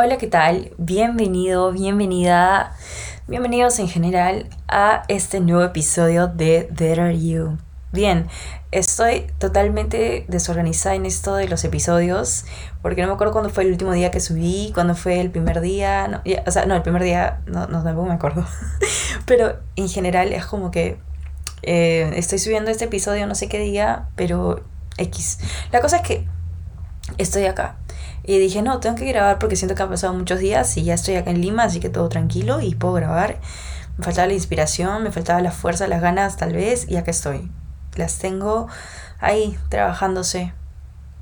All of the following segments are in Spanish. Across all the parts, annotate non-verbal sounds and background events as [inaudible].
Hola, ¿qué tal? Bienvenido, bienvenida, bienvenidos en general a este nuevo episodio de There Are You. Bien, estoy totalmente desorganizada en esto de los episodios, porque no me acuerdo cuándo fue el último día que subí, cuándo fue el primer día, no, o sea, no, el primer día, no, no tampoco me acuerdo, [laughs] pero en general es como que eh, estoy subiendo este episodio no sé qué día, pero X. La cosa es que estoy acá y dije, no, tengo que grabar porque siento que han pasado muchos días y ya estoy acá en Lima, así que todo tranquilo y puedo grabar. Me faltaba la inspiración, me faltaba la fuerza, las ganas tal vez, y acá estoy. Las tengo ahí trabajándose,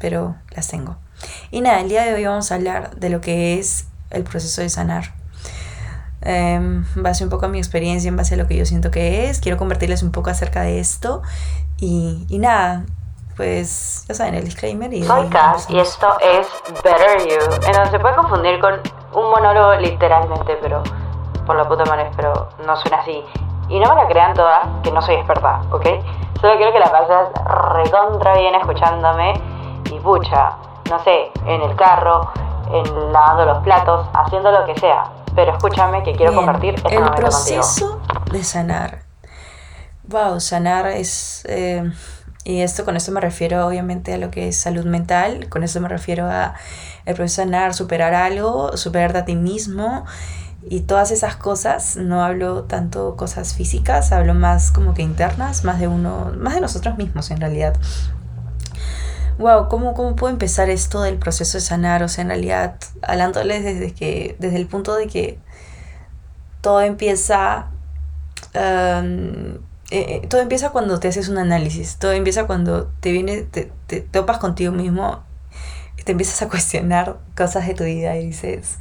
pero las tengo. Y nada, el día de hoy vamos a hablar de lo que es el proceso de sanar. en base un poco a mi experiencia, en base a lo que yo siento que es, quiero convertirles un poco acerca de esto. Y, y nada, pues ya saben, el disclaimer. Y Soy Cass y esto es Better You, en donde se puede confundir con un monólogo literalmente, pero por la puta madre, pero no suena así. Y no me la crean todas, que no soy experta, ¿ok? Solo quiero que la pases recontra bien escuchándome y pucha, no sé, en el carro, en lavando los platos, haciendo lo que sea. Pero escúchame que quiero compartir este El proceso de sanar. Wow, sanar es... Eh, y esto con esto me refiero obviamente a lo que es salud mental, con esto me refiero a el proceso de sanar, superar algo, superarte a ti mismo y todas esas cosas. No hablo tanto cosas físicas, hablo más como que internas, más de uno, más de nosotros mismos en realidad. Wow, ¿cómo, cómo puedo empezar esto del proceso de sanar? O sea, en realidad, hablándoles desde que, desde el punto de que todo empieza um, eh, eh, todo empieza cuando te haces un análisis, todo empieza cuando te viene, te, te, topas contigo mismo, te empiezas a cuestionar cosas de tu vida y dices,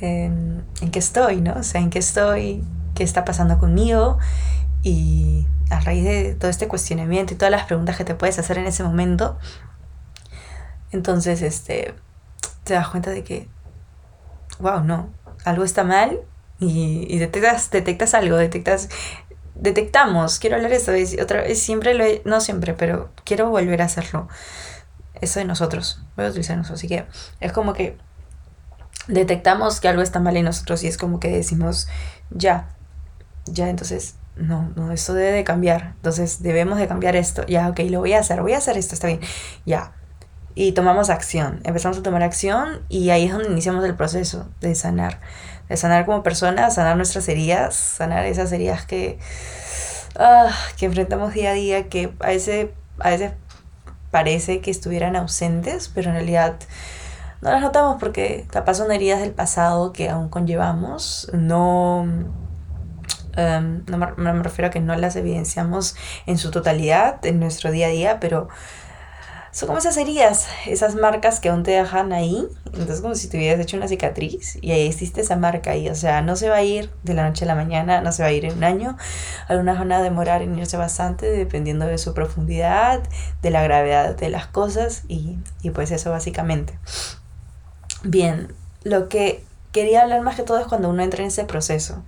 ¿en, ¿en qué estoy? ¿no? O sea, ¿en qué estoy? ¿Qué está pasando conmigo? Y a raíz de todo este cuestionamiento y todas las preguntas que te puedes hacer en ese momento, entonces este, te das cuenta de que, wow, no, algo está mal y, y detectas, detectas algo, detectas detectamos, quiero hablar eso, otra vez, siempre lo he, no siempre, pero quiero volver a hacerlo. Eso de nosotros, voy a utilizar nosotros, así que es como que detectamos que algo está mal en nosotros y es como que decimos, ya, ya, entonces, no, no, esto debe de cambiar, entonces debemos de cambiar esto, ya, ok, lo voy a hacer, voy a hacer esto, está bien, ya. Y tomamos acción, empezamos a tomar acción y ahí es donde iniciamos el proceso de sanar de sanar como personas, sanar nuestras heridas, sanar esas heridas que, ah, que enfrentamos día a día, que a veces, a veces parece que estuvieran ausentes, pero en realidad no las notamos porque capaz son heridas del pasado que aún conllevamos, no, em, no, me, me, refiero a que no las evidenciamos en su totalidad en nuestro día a día, pero son como esas heridas, esas marcas que aún te dejan ahí. Entonces, como si te hubieras hecho una cicatriz y ahí existe esa marca ahí. O sea, no se va a ir de la noche a la mañana, no se va a ir en un año. Algunas van a demorar en irse bastante dependiendo de su profundidad, de la gravedad de las cosas y, y pues eso básicamente. Bien, lo que quería hablar más que todo es cuando uno entra en ese proceso.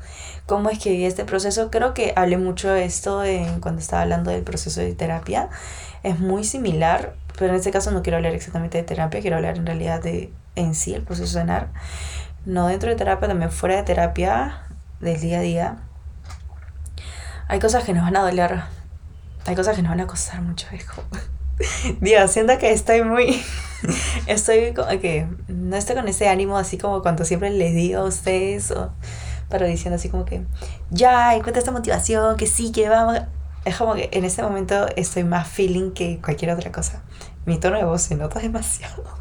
¿Cómo es que vive este proceso? Creo que hablé mucho de esto en, cuando estaba hablando del proceso de terapia. Es muy similar pero en este caso no quiero hablar exactamente de terapia, quiero hablar en realidad de en sí el proceso de sanar. No dentro de terapia, también fuera de terapia, del día a día. Hay cosas que nos van a doler, hay cosas que nos van a costar mucho, hijo. [laughs] Dios, siento que estoy muy. [laughs] estoy como que. No estoy con ese ánimo así como cuando siempre les digo a ustedes, o, pero diciendo así como que. Ya, encuentra esta motivación, que sí, que vamos. Es como que en este momento estoy más feeling que cualquier otra cosa. Mi tono de voz se nota demasiado. [laughs]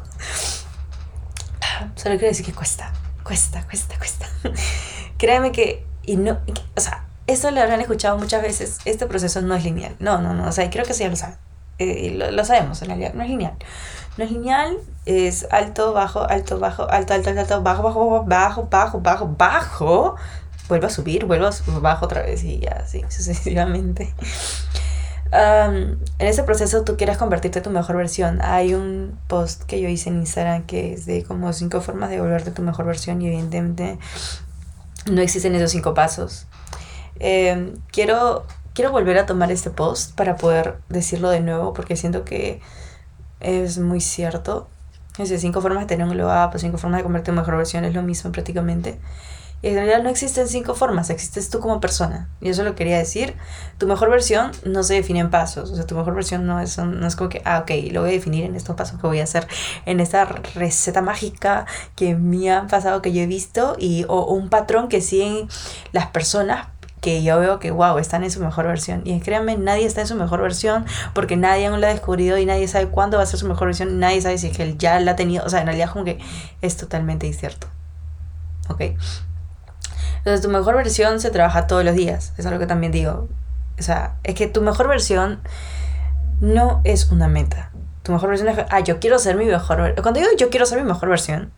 Solo quiero decir que cuesta, cuesta, cuesta, cuesta. [laughs] Créeme que, y no, o sea, esto lo habrán escuchado muchas veces, este proceso no es lineal. No, no, no, o sea, creo que sí ya lo saben. Eh, lo, lo, sabemos en realidad, no es lineal. No es lineal, es alto, bajo, alto, bajo, alto, alto, alto, bajo, bajo, bajo, bajo, bajo, bajo, vuelvo a subir, vuelvo a subir, bajo otra vez y ya, así [laughs] sucesivamente en ese proceso tú quieres convertirte en tu mejor versión. Hay un post que yo hice en Instagram que es de como cinco formas de volverte tu mejor versión y evidentemente no existen esos cinco pasos. Em, quiero, quiero volver a tomar este post para poder decirlo de nuevo porque siento que es muy cierto. Ese cinco formas de tener un glow up, cinco formas de convertirte en mejor versión es lo mismo prácticamente. Y en realidad no existen cinco formas, existes tú como persona. Y eso lo quería decir. Tu mejor versión no se define en pasos. O sea, tu mejor versión no es, no es como que, ah, ok, lo voy a definir en estos pasos que voy a hacer, en esta receta mágica que me han pasado, que yo he visto, y, o, un patrón que siguen las personas que yo veo que, wow, están en su mejor versión. Y créanme, nadie está en su mejor versión porque nadie aún la ha descubrido y nadie sabe cuándo va a ser su mejor versión. Nadie sabe si es que él ya la ha tenido. O sea, en realidad como que es totalmente incierto. ¿Ok? Entonces tu mejor versión se trabaja todos los días, es algo que también digo. O sea, es que tu mejor versión no es una meta. Tu mejor versión es, ah, yo quiero ser mi mejor versión. Cuando digo yo quiero ser mi mejor versión,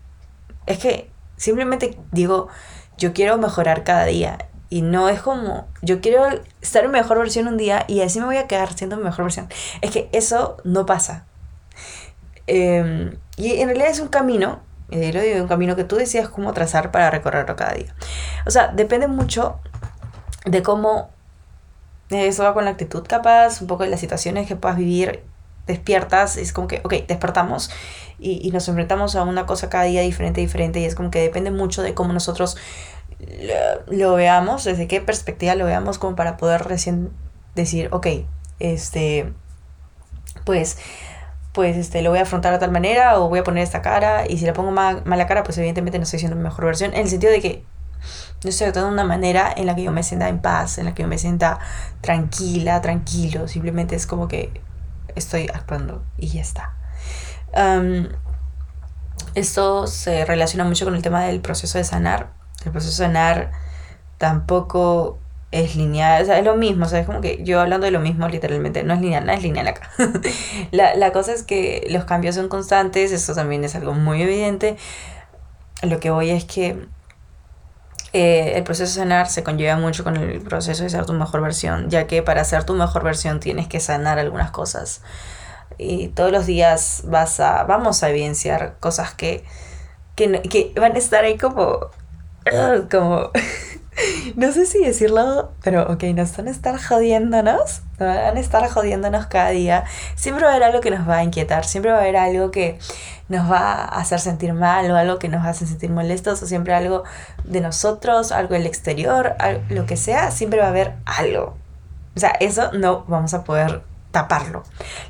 es que simplemente digo, yo quiero mejorar cada día. Y no es como, yo quiero ser mi mejor versión un día y así me voy a quedar siendo mi mejor versión. Es que eso no pasa. Em, y en realidad es un camino y lo digo, un camino que tú decías cómo trazar para recorrerlo cada día. O sea, depende mucho de cómo eso va con la actitud capaz, un poco de las situaciones que puedas vivir despiertas, es como que, ok, despertamos y, y, nos enfrentamos a una cosa cada día diferente, diferente, y es como que depende mucho de cómo nosotros lo, lo, veamos, desde qué perspectiva lo veamos, como para poder recién decir, ok, este, pues pues este, lo voy a afrontar de tal manera o voy a poner esta cara y si le pongo mala cara, pues evidentemente no estoy siendo mi mejor versión, en el sentido de que no estoy actuando de una manera en la que yo me sienta en paz, en la que yo me sienta tranquila, tranquilo, simplemente es como que estoy actuando y ya está. esto se relaciona mucho con el tema del proceso de sanar. El proceso de sanar tampoco es lineal, o sea, es lo mismo, o sea, es como que yo hablando de lo mismo literalmente, no es lineal, nada es lineal acá. [laughs] la, la cosa es que los cambios son constantes, eso también es algo muy evidente. Lo que voy es que eh, el proceso de sanar se conlleva mucho con el proceso de ser tu mejor versión, ya que para ser tu mejor versión tienes que sanar algunas cosas. Y todos los días vas a, vamos a evidenciar cosas que, que, que van a estar ahí como, [laughs] como no sé si decirlo, pero ok, nos van a estar jodiéndonos, nos van a estar jodiéndonos cada día. Siempre va a haber algo que nos va a inquietar, siempre va a haber algo que nos va a hacer sentir mal o algo que nos hace sentir molestos o siempre algo de nosotros, algo del exterior, lo que sea, siempre va a haber algo. O sea, eso no vamos a poder taparlo.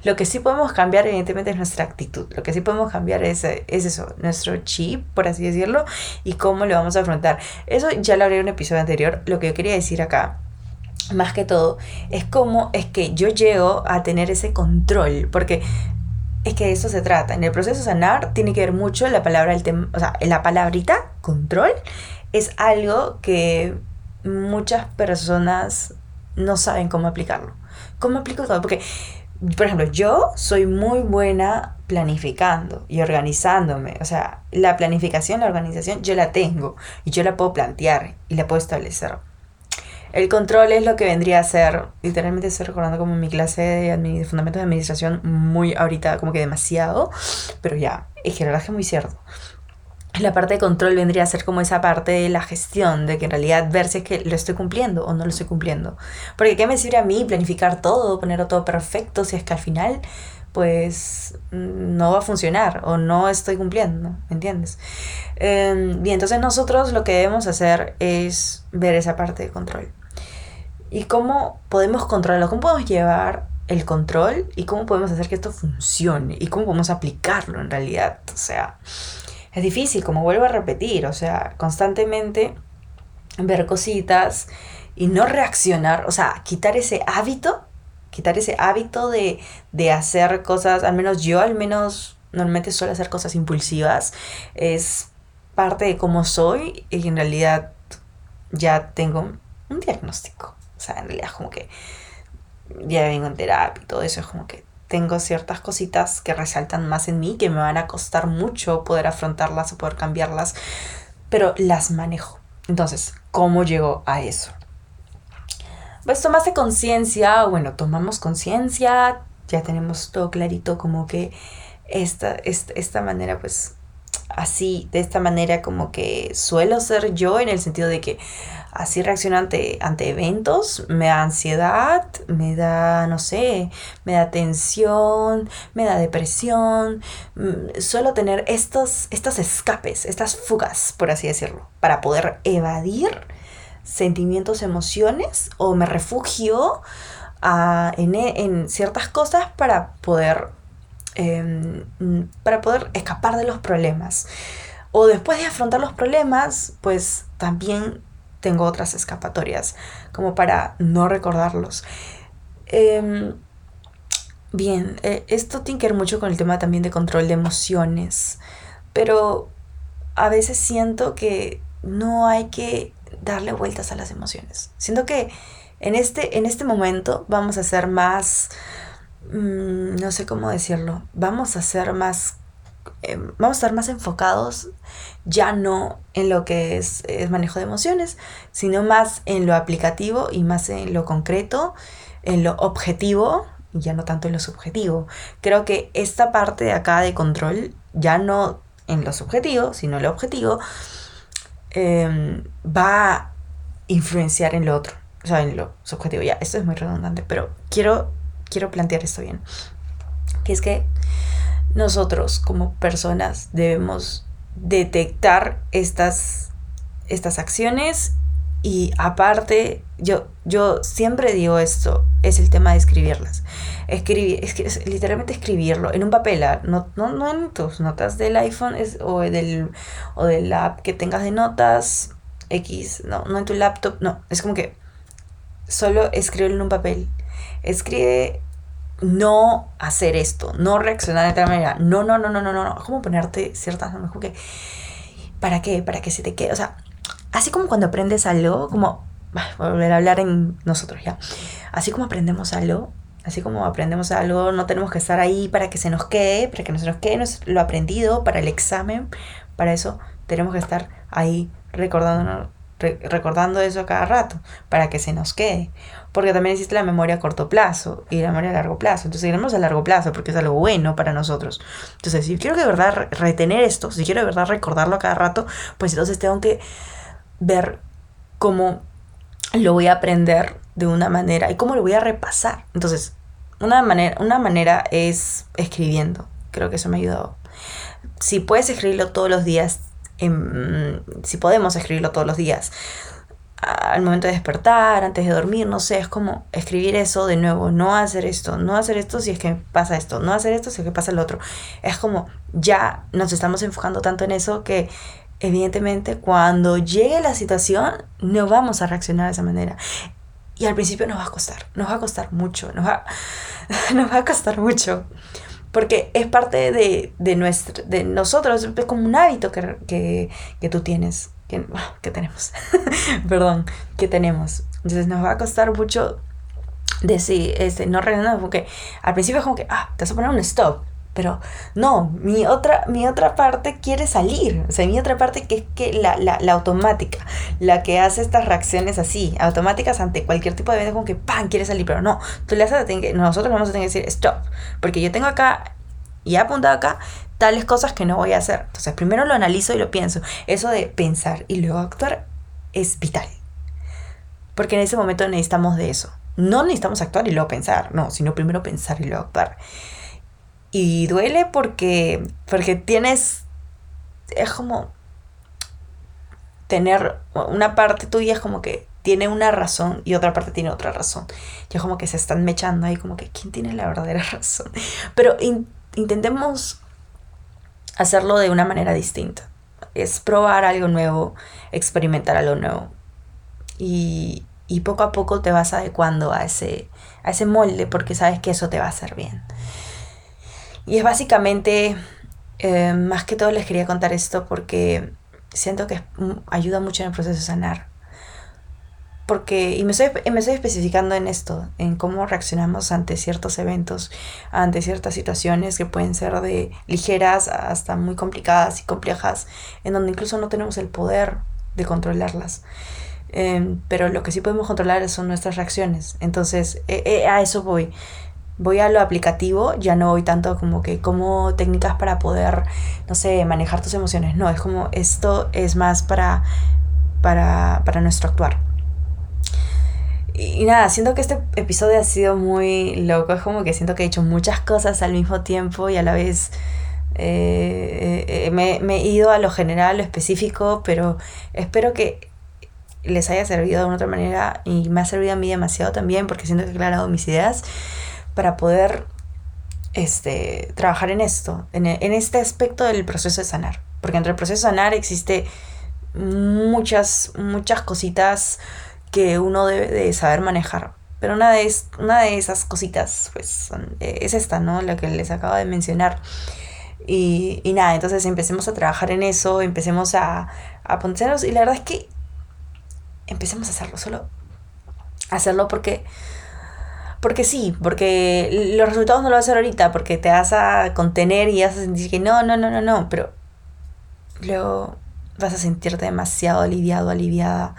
Lo que sí podemos cambiar, evidentemente, es nuestra actitud. Lo que sí podemos cambiar es, es eso, nuestro chip, por así decirlo, y cómo lo vamos a afrontar. Eso ya lo hablé en un episodio anterior. Lo que yo quería decir acá más que todo, es cómo es que yo llego a tener ese control, porque es que de eso se trata. En el proceso de sanar tiene que ver mucho la palabra, el o sea, la palabrita control es algo que muchas personas no saben cómo aplicarlo. ¿Cómo aplico todo? Porque, por ejemplo, yo soy muy buena planificando y organizándome. O sea, la planificación, la organización, yo la tengo y yo la puedo plantear y la puedo establecer. El control es lo que vendría a ser, literalmente estoy recordando como mi clase de, fundamentos de administración muy ahorita, como que demasiado, pero ya, es que la verdad es que es muy cierto la parte de control vendría a ser como esa parte de la gestión, de que en realidad ver si es que lo estoy cumpliendo o no lo estoy cumpliendo. Porque ¿qué me sirve a mí planificar todo, ponerlo todo perfecto, si es que al final pues no va a funcionar o no estoy cumpliendo, ¿me entiendes? Eh, bien, entonces nosotros lo que debemos hacer es ver esa parte de control. ¿Y cómo podemos controlarlo? ¿Cómo podemos llevar el control? ¿Y cómo podemos hacer que esto funcione? ¿Y cómo podemos aplicarlo en realidad? O sea, es difícil, como vuelvo a repetir, o sea, constantemente ver cositas y no reaccionar, o sea, quitar ese hábito, quitar ese hábito de, de hacer cosas, al menos yo al menos normalmente suelo hacer cosas impulsivas, es parte de cómo soy y en realidad ya tengo un diagnóstico, o sea, en realidad como que ya vengo en terapia y todo eso, es como que tengo ciertas cositas que resaltan más en mí, que me van a costar mucho poder afrontarlas o poder cambiarlas, pero las manejo. Entonces, ¿cómo llego a eso? Pues tomaste conciencia, bueno, tomamos conciencia, ya tenemos todo clarito como que esta, esta, esta manera, pues así, de esta manera como que suelo ser yo en el sentido de que así reacciono ante, eventos, me da ansiedad, me da, no sé, me da tensión, me da depresión. Mm, suelo tener estos, estos escapes, estas fugas, por así decirlo, para poder evadir sentimientos, emociones, o me refugio en, en, ciertas cosas para poder, em, para poder escapar de los problemas. O después de afrontar los problemas, pues también tengo otras escapatorias, como para no recordarlos. Em, bien, eh, esto tiene que ver mucho con el tema también de control de emociones, pero a veces siento que no hay que darle vueltas a las emociones. Siento que en este, en este momento vamos a ser más, mm, no sé cómo decirlo, vamos a ser más, em, vamos a estar más enfocados ya no en lo que es, manejo de emociones, sino más en lo aplicativo y más en lo concreto, en lo objetivo y ya no tanto en lo subjetivo. Creo que esta parte de acá de control, ya no en lo subjetivo, sino en lo objetivo, em, va a influenciar en lo otro o sea, en lo subjetivo, ya, esto es muy redundante, pero quiero, quiero plantear esto bien. Que es que nosotros como personas debemos detectar estas, estas acciones y aparte, yo, yo siempre digo esto, es el tema de escribirlas. Escribir, es, literalmente escribirlo en un papel, ¿ah? no, no, no en tus notas del iPhone es, o, del, o de la app que tengas de notas X, no, no en tu laptop, no, es como que solo escribe en un papel. Escribe no hacer esto, no reaccionar de tal manera. No, no, no, no, no, no. Como ponerte ciertas normas. que, ¿Para qué? Para que se te quede. O sea, así como cuando aprendes algo, como. Volver a hablar en nosotros ya. Así como aprendemos algo, así como aprendemos algo, no tenemos que estar ahí para que se nos quede, para que no se nos quede lo aprendido para el examen. Para eso tenemos que estar ahí recordándonos recordando eso cada rato para que se nos quede. Porque también existe la memoria a corto plazo y la memoria a largo plazo. Entonces, queremos a largo plazo porque es algo bueno para nosotros. Entonces, si quiero de verdad retener esto, si quiero de verdad recordarlo a cada rato, pues entonces tengo que ver cómo lo voy a aprender de una manera y cómo lo voy a repasar. Entonces, una manera, una manera es escribiendo. Creo que eso me ha ayudado. Si puedes escribirlo todos los días, si podemos escribirlo todos los días, al momento de despertar, antes de dormir, no sé, es como escribir eso de nuevo, no hacer esto, no hacer esto si es que pasa esto, no hacer esto si es que pasa el otro. Es como ya nos estamos enfocando tanto en eso que evidentemente cuando llegue la situación no vamos a reaccionar de esa manera. Y al principio nos va a costar, nos va a costar mucho, nos va, [laughs] nos va a costar mucho porque es parte de, de, nuestro, de nosotros, es como un hábito que, que, que tú tienes, que, que tenemos, [laughs] perdón, que tenemos. Entonces nos va a costar mucho decir, este, no reaccionar, porque al principio es como que, ah, te vas a poner un stop, pero no, mi otra, mi otra parte quiere salir. O sea, mi otra parte que es que la, la, la automática, la que hace estas reacciones así, automáticas ante cualquier tipo de evento, como que ¡pam! quiere salir. Pero no, tú le haces, nosotros vamos a tener que decir stop. Porque yo tengo acá y he apuntado acá tales cosas que no voy a hacer. Entonces, primero lo analizo y lo pienso. Eso de pensar y luego actuar es vital. Porque en ese momento necesitamos de eso. No necesitamos actuar y luego pensar, no, sino primero pensar y luego actuar. Y duele porque, porque tienes, es como tener una parte tuya es como que tiene una razón y otra parte tiene otra razón. Ya como que se están mechando ahí como que quién tiene la verdadera [laughs] razón. Pero intentemos hacerlo de una manera distinta. Es probar algo nuevo, experimentar algo nuevo. Y, y poco a poco te vas adecuando a ese, a ese molde porque sabes que eso te va a hacer bien. Y es básicamente, eh, más que todo les quería contar esto porque siento que ayuda mucho en el proceso de sanar. Porque, y me estoy, me estoy especificando en esto, en cómo reaccionamos ante ciertos eventos, ante ciertas situaciones que pueden ser de ligeras hasta muy complicadas y complejas, en donde incluso no tenemos el poder de controlarlas. Em, pero lo que sí podemos controlar son nuestras reacciones. Entonces, eh, eh, a eso voy voy a lo aplicativo, ya no voy tanto como que como técnicas para poder, no sé, manejar tus emociones. No, es como esto es más para para, para nuestro actuar. Y, nada, siento que este episodio ha sido muy loco. Es como que siento que he hecho muchas cosas al mismo tiempo y a la vez eh, eh, me, me, he ido a lo general, lo específico, pero espero que les haya servido de una otra manera y me ha servido a mí demasiado también porque siento que he aclarado mis ideas para poder este, trabajar en esto, en, en este aspecto del proceso de sanar. Porque entre el proceso de sanar existe muchas, muchas cositas que uno debe de saber manejar. Pero una de, una de esas cositas, pues, eh, es esta, ¿no? La que les acabo de mencionar. Y, y nada, entonces empecemos a trabajar en eso, empecemos a, a ponernos. Y la verdad es que empecemos a hacerlo, solo hacerlo porque. Porque sí, porque los resultados no lo vas a hacer ahorita, porque te vas a contener y vas a sentir que no, no, no, no, no, pero luego vas a sentirte demasiado aliviado, aliviada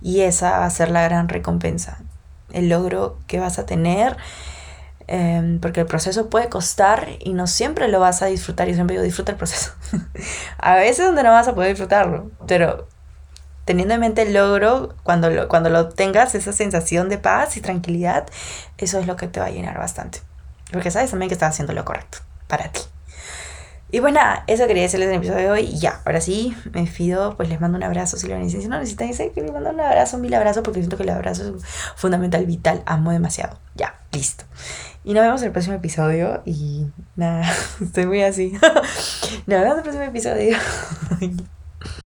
y esa va a ser la gran recompensa, el logro que vas a tener, em, porque el proceso puede costar y no siempre lo vas a disfrutar. Yo siempre digo, disfruta el proceso. [laughs] a veces donde no vas a poder disfrutarlo, pero teniendo en mente el logro, cuando lo, cuando lo tengas, esa sensación de paz y tranquilidad, eso es lo que te va a llenar bastante. Porque sabes también que estás haciendo lo correcto para ti. Y pues nada, eso quería decirles en el episodio de hoy. Y ya, ahora sí, me despido. Pues les mando un abrazo si lo necesitan. Si no necesitan, dice que les mando un abrazo, mil abrazos, porque siento que el abrazo es fundamental, vital. Amo demasiado. Ya, listo. Y nos vemos en el próximo episodio. Y nada, [laughs] estoy muy así. [laughs] nos vemos en el próximo episodio. [laughs]